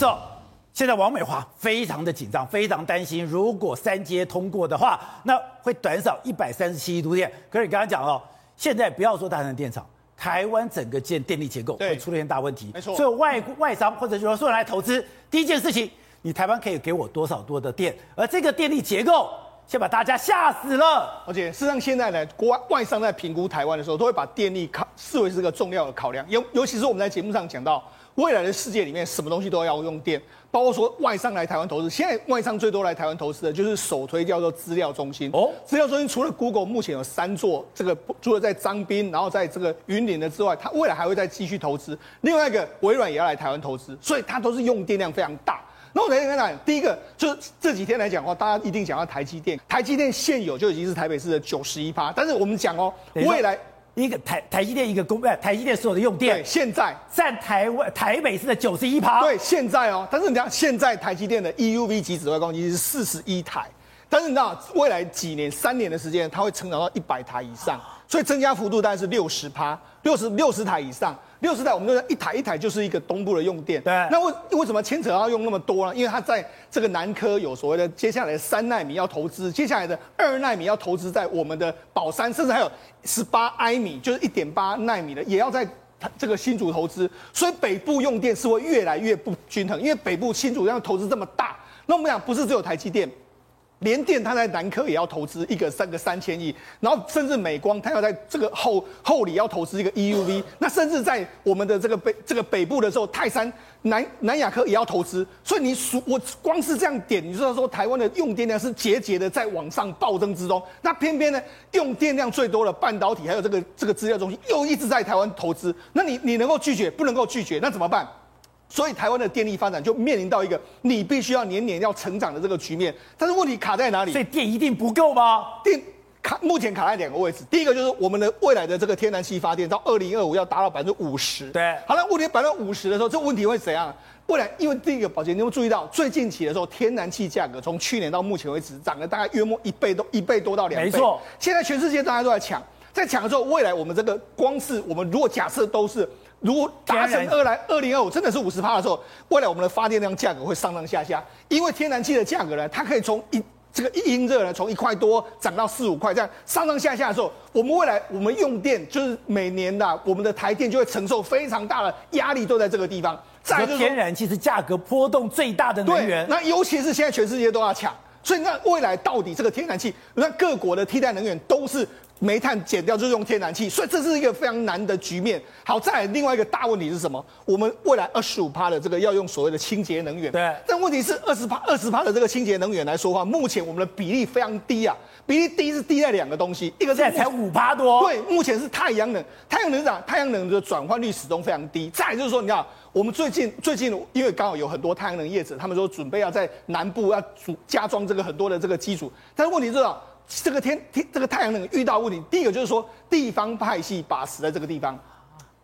这现在王美华非常的紧张，非常担心，如果三阶通过的话，那会短少一百三十七亿度电。可是你刚刚讲哦，现在不要说大成电厂，台湾整个建电力结构会出现大问题。没错，所以外外商或者说说来投资，第一件事情，你台湾可以给我多少多的电？而这个电力结构，先把大家吓死了。而且事实上，现在呢，国外外商在评估台湾的时候，都会把电力考视为是个重要的考量。尤尤其是我们在节目上讲到。未来的世界里面，什么东西都要用电，包括说外商来台湾投资。现在外商最多来台湾投资的就是首推叫做资料中心。哦，资料中心除了 Google 目前有三座，这个除了在张滨，然后在这个云林的之外，它未来还会再继续投资。另外一个微软也要来台湾投资，所以它都是用电量非常大。那我来跟大家讲，第一个就是这几天来讲的话，大家一定讲到台积电。台积电现有就已经是台北市的九十一趴，但是我们讲哦，未来。一个台台积电一个公，哎，台积电所有的用电，对，现在。占台湾台北市的九十一趴。对，现在哦，但是你看现在台积电的 EUV 级紫外光机是四十一台，但是你知道未来几年三年的时间，它会成长到一百台以上，所以增加幅度大概是六十趴，六十六十台以上。六十台，我们就一台一台就是一个东部的用电。对，那为为什么牵扯要用那么多呢？因为它在这个南科有所谓的接下来的三纳米要投资，接下来的二纳米要投资在我们的宝山，甚至还有十八埃米，就是一点八纳米的，也要在这个新竹投资。所以北部用电是会越来越不均衡，因为北部新竹要投资这么大，那我们讲不是只有台积电。联电它在南科也要投资一个三个三千亿，然后甚至美光它要在这个后后里要投资一个 EUV，那甚至在我们的这个北这个北部的时候，泰山南南亚科也要投资，所以你数我光是这样点，你知道说台湾的用电量是节节的在往上暴增之中，那偏偏呢用电量最多的半导体还有这个这个资料中心又一直在台湾投资，那你你能够拒绝不能够拒绝，那怎么办？所以台湾的电力发展就面临到一个你必须要年年要成长的这个局面，但是问题卡在哪里？所以电一定不够吗？电卡目前卡在两个位置，第一个就是我们的未来的这个天然气发电到二零二五要达到百分之五十。对，好了，问题百分之五十的时候，这个问题会怎样？未来因为第一个宝杰，你有没有注意到最近期的时候，天然气价格从去年到目前为止涨了大概约莫一倍多，一倍多到两倍。没错，现在全世界大家都在抢，在抢的时候，未来我们这个光是我们如果假设都是。如果达成二来二零二五真的是五十趴的时候，未来我们的发电量价格会上上下下，因为天然气的价格呢，它可以从一这个一英热呢，从一块多涨到四五块，这样上上下下的时候，我们未来我们用电就是每年的我们的台电就会承受非常大的压力，都在这个地方。再就是天然气是价格波动最大的能源，那尤其是现在全世界都要抢，所以那未来到底这个天然气，那各国的替代能源都是。煤炭减掉就是用天然气，所以这是一个非常难的局面。好，再来另外一个大问题是什么？我们未来二十五趴的这个要用所谓的清洁能源。对。但问题是二十趴二十趴的这个清洁能源来说的话，目前我们的比例非常低啊，比例低是低在两个东西，一个是在才五趴多。对，目前是太阳能，太阳能涨，太阳能的转换率始终非常低。再来就是说，你看我们最近最近因为刚好有很多太阳能业者，他们说准备要在南部要加装这个很多的这个基础，但是问题是啊。这个天天这个太阳能遇到问题，第一个就是说地方派系把持在这个地方，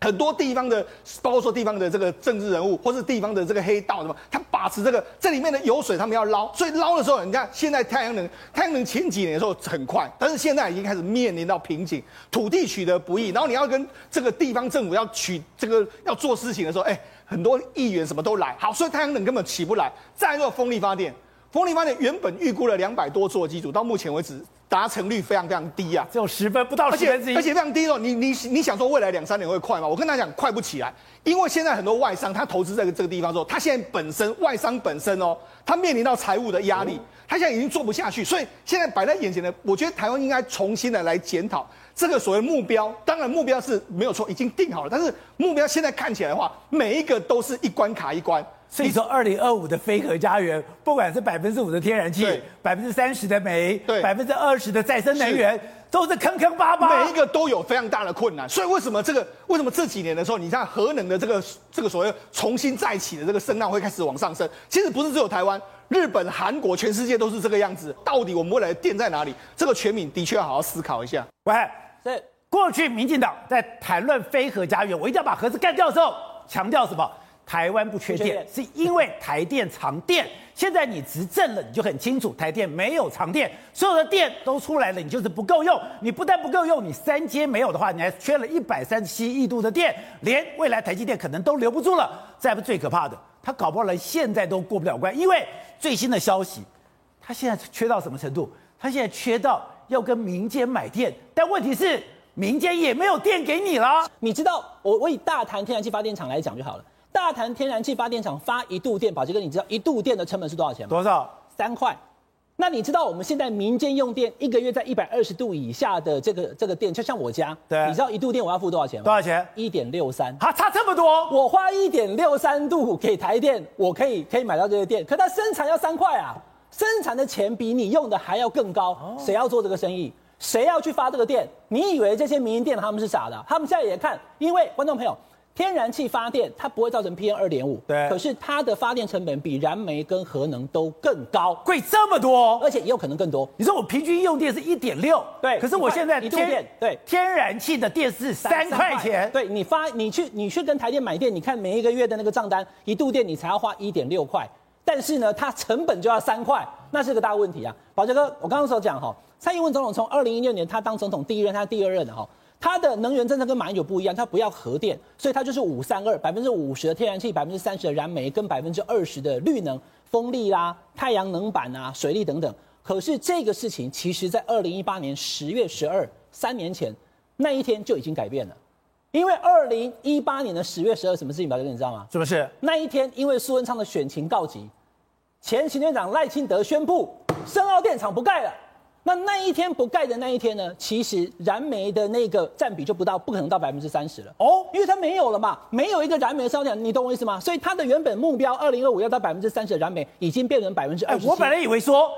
很多地方的，包括说地方的这个政治人物，或是地方的这个黑道什么，他把持这个这里面的油水，他们要捞，所以捞的时候，你看现在太阳能，太阳能前几年的时候很快，但是现在已经开始面临到瓶颈，土地取得不易，然后你要跟这个地方政府要取这个要做事情的时候，哎，很多议员什么都来，好，所以太阳能根本起不来。再来说风力发电，风力发电原本预估了两百多座机组，到目前为止。达成率非常非常低啊，只有十分不到十分之一，而且非常低哦。你你你想说未来两三年会快吗？我跟他讲，快不起来，因为现在很多外商他投资在这个地方之后，他现在本身外商本身哦，他面临到财务的压力，他现在已经做不下去，所以现在摆在眼前的，我觉得台湾应该重新的来检讨这个所谓目标。当然目标是没有错，已经定好了，但是目标现在看起来的话，每一个都是一关卡一关。所以说，二零二五的非核家园，不管是百分之五的天然气，百分之三十的煤，对，百分之二十的再生能源，都是坑坑巴巴，每一个都有非常大的困难。所以为什么这个？为什么这几年的时候，你看核能的这个这个所谓重新再起的这个声浪会开始往上升？其实不是只有台湾、日本、韩国，全世界都是这个样子。到底我们未来的电在哪里？这个全民的确要好好思考一下。喂，是过去民进党在谈论非核家园，我一定要把核子干掉的时候，强调什么？台湾不缺电，是因为台电藏电。现在你执政了，你就很清楚，台电没有藏电，所有的电都出来了，你就是不够用。你不但不够用，你三阶没有的话，你还缺了一百三十七亿度的电，连未来台积电可能都留不住了。再不最可怕的，他搞不好连现在都过不了关，因为最新的消息，他现在缺到什么程度？他现在缺到要跟民间买电，但问题是民间也没有电给你了。你知道，我我以大潭天然气发电厂来讲就好了。大潭天然气发电厂发一度电，宝杰哥，你知道一度电的成本是多少钱吗？多少？三块。那你知道我们现在民间用电一个月在一百二十度以下的这个这个电，就像我家，对，你知道一度电我要付多少钱吗？多少钱？一点六三。啊，差这么多！我花一点六三度给台电，我可以可以买到这个电，可它生产要三块啊，生产的钱比你用的还要更高。谁要做这个生意？谁要去发这个电？你以为这些民营电他们是傻的？他们现在也看，因为观众朋友。天然气发电它不会造成 PM 二点五，对，可是它的发电成本比燃煤跟核能都更高，贵这么多，而且也有可能更多。你说我平均用电是一点六，对，可是我现在一度电，对，天然气的电是三块钱，对，你发你去你去跟台电买电，你看每一个月的那个账单，一度电你才要花一点六块，但是呢，它成本就要三块，那是个大问题啊。宝杰哥，我刚刚所讲哈，蔡英文总统从二零一六年他当总统第一任，他第二任的哈。它的能源政策跟马英九不一样，它不要核电，所以它就是五三二，百分之五十的天然气，百分之三十的燃煤，跟百分之二十的绿能、风力啦、啊、太阳能板啊、水力等等。可是这个事情，其实在二零一八年十月十二，三年前那一天就已经改变了，因为二零一八年的十月十二，什么事情？宝杰哥你知道吗？是不是？那一天，因为苏文昌的选情告急，前行政院长赖清德宣布深澳电厂不盖了。那那一天不盖的那一天呢？其实燃煤的那个占比就不到，不可能到百分之三十了哦，因为它没有了嘛，没有一个燃煤烧点，你懂我意思吗？所以它的原本目标二零二五要到百分之三十的燃煤，已经变成百分之二十。我本来以为说，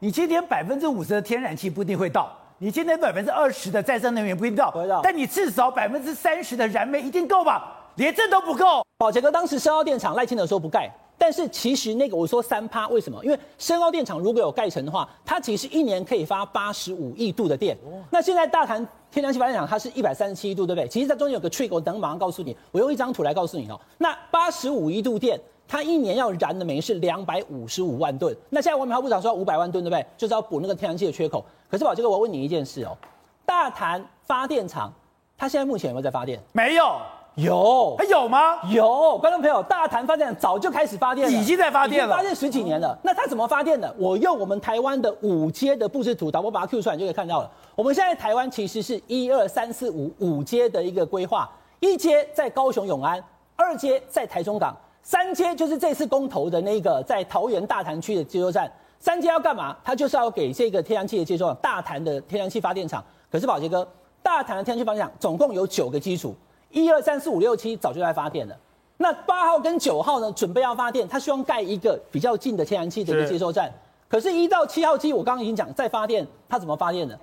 你今天百分之五十的天然气不一定会到，你今天百分之二十的再生能源不一定到，但你至少百分之三十的燃煤一定够吧？连这都不够。宝杰哥当时深澳电厂赖清德说不盖。但是其实那个我说三趴，为什么？因为深澳电厂如果有盖成的话，它其实一年可以发八十五亿度的电。那现在大潭天然气发电厂它是一百三十七亿度，对不对？其实在中间有个 trick，我等马上告诉你。我用一张图来告诉你哦。那八十五亿度电，它一年要燃的煤是两百五十五万吨。那现在我们还部长说五百万吨，对不对？就是要补那个天然气的缺口。可是宝杰哥，我问你一件事哦，大潭发电厂它现在目前有没有在发电？没有。有，还有吗？有，观众朋友，大潭发电早就开始发电了，已经在发电了，发电十几年了。那它怎么发电的？我用我们台湾的五阶的布置图，导播把它 Q 出来，你就可以看到了。我们现在台湾其实是一二三四五五阶的一个规划，一阶在高雄永安，二阶在台中港，三阶就是这次公投的那个在桃园大潭区的接收站。三阶要干嘛？它就是要给这个天然气的接收，大潭的天然气发电厂。可是宝杰哥，大潭的天然气发电厂总共有九个基础。一二三四五六七早就在发电了，那八号跟九号呢？准备要发电，他希望盖一个比较近的天然气的一个接收站。可是，一到七号机，我刚刚已经讲在发电，它怎么发电呢？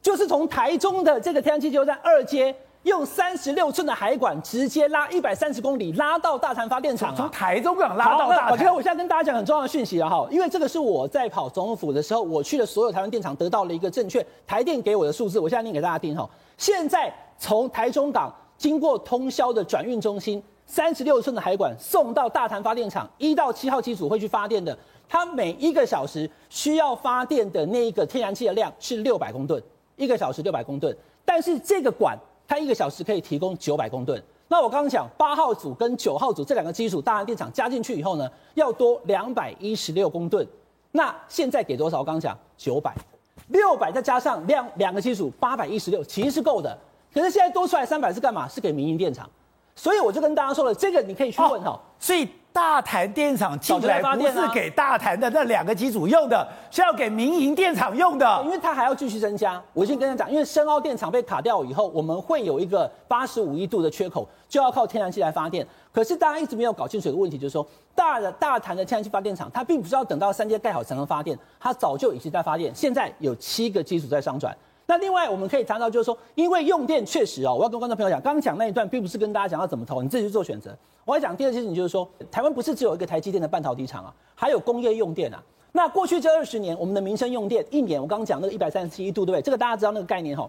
就是从台中的这个天然气接收站二阶，用三十六寸的海管直接拉一百三十公里，拉到大潭发电厂啊。从台中港拉到大潭。我觉得我现在跟大家讲很重要的讯息了哈，因为这个是我在跑总统府的时候，我去了所有台湾电厂，得到了一个正确台电给我的数字。我现在念给大家听哈。现在从台中港。经过通宵的转运中心，三十六寸的海管送到大潭发电厂，一到七号机组会去发电的。它每一个小时需要发电的那一个天然气的量是六百公吨，一个小时六百公吨。但是这个管它一个小时可以提供九百公吨。那我刚刚讲八号组跟九号组这两个机组，大潭电厂加进去以后呢，要多两百一十六公吨。那现在给多少？我刚刚讲九百，六百再加上两两个机组八百一十六，其实是够的。可是现在多出来三百是干嘛？是给民营电厂，所以我就跟大家说了，这个你可以去问哈、哦。所以大潭电厂进来不是给大潭的那两个机组用的，是要给民营电厂用的，因为它还要继续增加。我已经跟他讲，因为深澳电厂被卡掉以后，我们会有一个八十五亿度的缺口，就要靠天然气来发电。可是大家一直没有搞清楚的问题，就是说大的大潭的天然气发电厂，它并不是要等到三阶盖好才能发电，它早就已经在发电。现在有七个机组在商转。那另外我们可以谈到，就是说，因为用电确实哦，我要跟观众朋友讲，刚刚讲那一段并不是跟大家讲要怎么投，你自己去做选择。我要讲第二件事情，就是说，台湾不是只有一个台积电的半导体厂啊，还有工业用电啊。那过去这二十年，我们的民生用电一年，我刚刚讲那个一百三十七亿度，对不对？这个大家知道那个概念哈。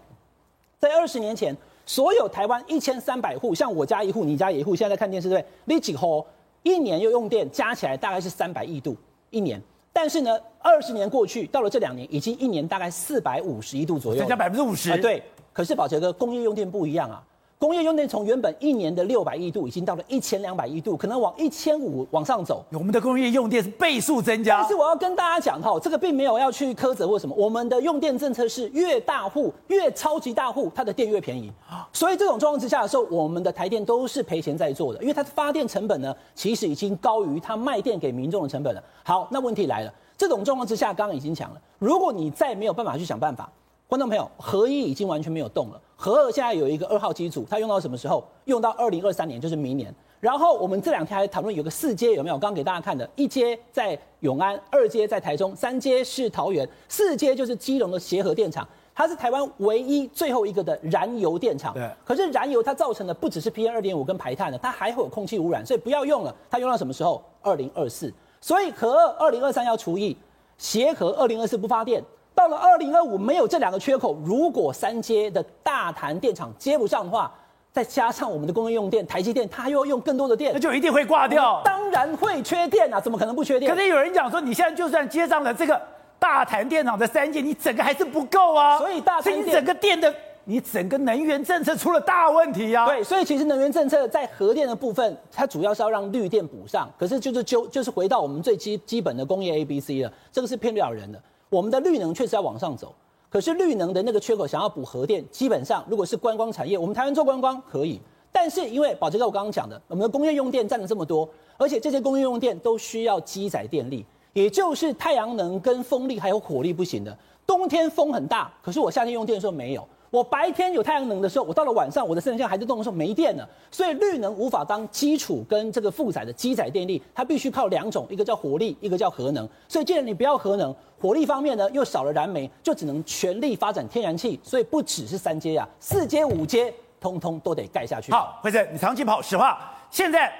在二十年前，所有台湾一千三百户，像我家一户，你家一户，现在在看电视，对不对？你几户一年又用电加起来大概是三百亿度一年。但是呢，二十年过去，到了这两年，已经一年大概四百五十一度左右，增加百分之五十。对，可是宝杰哥，工业用电不一样啊。工业用电从原本一年的六百亿度，已经到了一千两百亿度，可能往一千五往上走。我们的工业用电是倍数增加。但是我要跟大家讲哈，这个并没有要去苛责或什么，我们的用电政策是越大户越超级大户，它的电越便宜。所以这种状况之下的时候，我们的台电都是赔钱在做的，因为它的发电成本呢，其实已经高于它卖电给民众的成本了。好，那问题来了，这种状况之下，刚刚已经讲了，如果你再没有办法去想办法。观众朋友，合一已经完全没有动了。核二现在有一个二号机组，它用到什么时候？用到二零二三年，就是明年。然后我们这两天还讨论有个四阶有没有？刚刚给大家看的，一阶在永安，二阶在台中，三阶是桃园，四阶就是基隆的协和电厂，它是台湾唯一最后一个的燃油电厂。对。可是燃油它造成的不只是 PM 二点五跟排碳的，它还会有空气污染，所以不要用了。它用到什么时候？二零二四。所以核二二零二三要除以，协和二零二四不发电。到了二零二五，没有这两个缺口，如果三阶的大潭电厂接不上的话，再加上我们的工业用电，台积电它又要用更多的电，那就一定会挂掉。当然会缺电啊，怎么可能不缺电？可是有人讲说，你现在就算接上了这个大潭电厂的三阶，你整个还是不够啊。所以大潭整个电的，你整个能源政策出了大问题啊。对，所以其实能源政策在核电的部分，它主要是要让绿电补上，可是就是就就是回到我们最基基本的工业 A B C 了，这个是骗不了人的。我们的绿能确实要往上走，可是绿能的那个缺口想要补核电，基本上如果是观光产业，我们台湾做观光可以，但是因为宝杰哥我刚刚讲的，我们的工业用电占了这么多，而且这些工业用电都需要机载电力，也就是太阳能跟风力还有火力不行的，冬天风很大，可是我夏天用电的时候没有。我白天有太阳能的时候，我到了晚上，我的肾上腺还在动的时候没电了，所以绿能无法当基础跟这个负载的机载电力，它必须靠两种，一个叫火力，一个叫核能。所以既然你不要核能，火力方面呢又少了燃煤，就只能全力发展天然气。所以不只是三阶啊，四阶五阶，通通都得盖下去。好，辉正，你长期跑实话，现在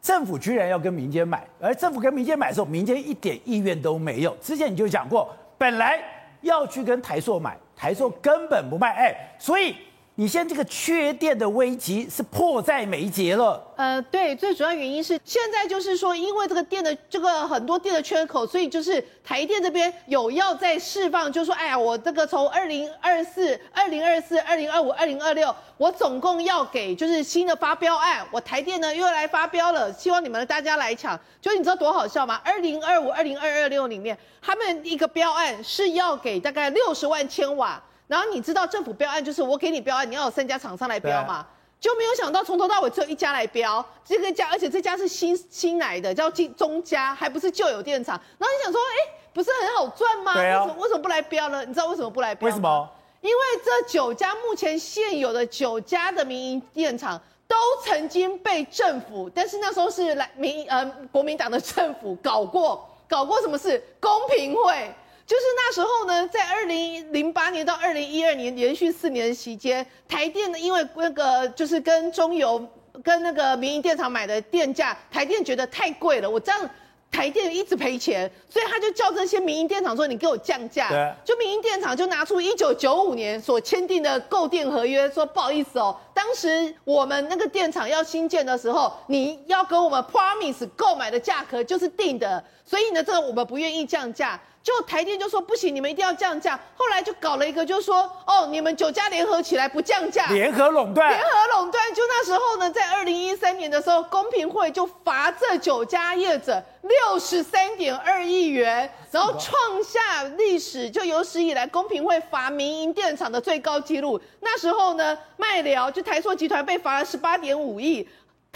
政府居然要跟民间买，而政府跟民间买的时候，民间一点意愿都没有。之前你就讲过，本来要去跟台塑买。台塑根本不卖，哎，所以你现在这个缺电的危机是迫在眉睫了。呃，对，最主要原因是现在就是说，因为这个电的这个很多电的缺口，所以就是台电这边有要在释放，就是说，哎呀，我这个从二零二四、二零二四、二零二五、二零二六，我总共要给就是新的发标案，我台电呢又要来发标了，希望你们大家来抢。就你知道多好笑吗？二零二五、二零二二六里面，他们一个标案是要给大概六十万千瓦，然后你知道政府标案就是我给你标案，你要有三家厂商来标嘛。就没有想到从头到尾只有一家来标，这个家，而且这家是新新来的，叫金中家，还不是旧有电厂。然后你想说，哎，不是很好赚吗？对啊。为什么为什么不来标呢？你知道为什么不来标？为什么？因为这九家目前现有的九家的民营电厂都曾经被政府，但是那时候是来民呃国民党的政府搞过，搞过什么事？公平会。就是那时候呢，在二零零八年到二零一二年连续四年的期间，台电呢，因为那个就是跟中油跟那个民营电厂买的电价，台电觉得太贵了，我这样台电一直赔钱，所以他就叫这些民营电厂说：“你给我降价。”对，就民营电厂就拿出一九九五年所签订的购电合约，说：“不好意思哦，当时我们那个电厂要新建的时候，你要跟我们 promise 购买的价格就是定的，所以呢，这个我们不愿意降价。”就台电就说不行，你们一定要降价。后来就搞了一个，就说哦，你们九家联合起来不降价，联合垄断，联合垄断。就那时候呢，在二零一三年的时候，公平会就罚这九家业者六十三点二亿元，然后创下历史就有史以来公平会罚民营电厂的最高纪录。那时候呢，麦寮就台塑集团被罚了十八点五亿。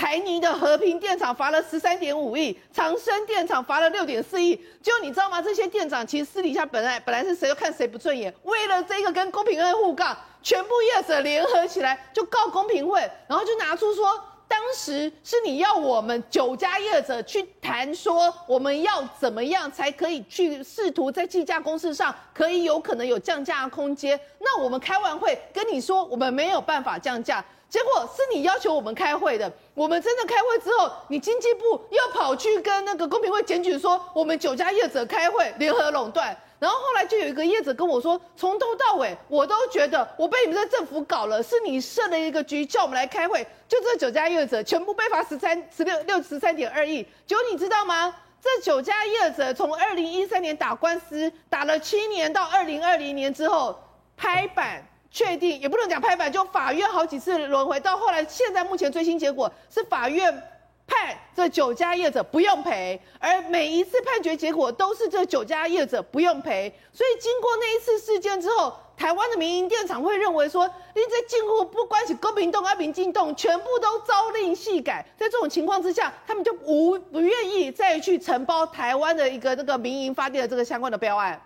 台泥的和平电厂罚了十三点五亿，长生电厂罚了六点四亿。就你知道吗？这些电厂其实私底下本来本来是谁都看谁不顺眼，为了这个跟公平会互告，全部业者联合起来就告公平会，然后就拿出说，当时是你要我们九家业者去谈说，我们要怎么样才可以去试图在计价公式上可以有可能有降价空间。那我们开完会跟你说，我们没有办法降价。结果是你要求我们开会的，我们真的开会之后，你经济部又跑去跟那个公平会检举说，我们九家业者开会联合垄断，然后后来就有一个业者跟我说，从头到尾我都觉得我被你们这政府搞了，是你设了一个局叫我们来开会，就这九家业者全部被罚十三十六六十三点二亿，结果你知道吗？这九家业者从二零一三年打官司打了七年，到二零二零年之后拍板。确定，也不能讲拍板，就法院好几次轮回，到后来现在目前最新结果是法院。判这九家业者不用赔，而每一次判决结果都是这九家业者不用赔。所以经过那一次事件之后，台湾的民营电厂会认为说，你这进户不关系公平动啊，民进动全部都朝令夕改。在这种情况之下，他们就无不愿意再去承包台湾的一个那个民营发电的这个相关的标案。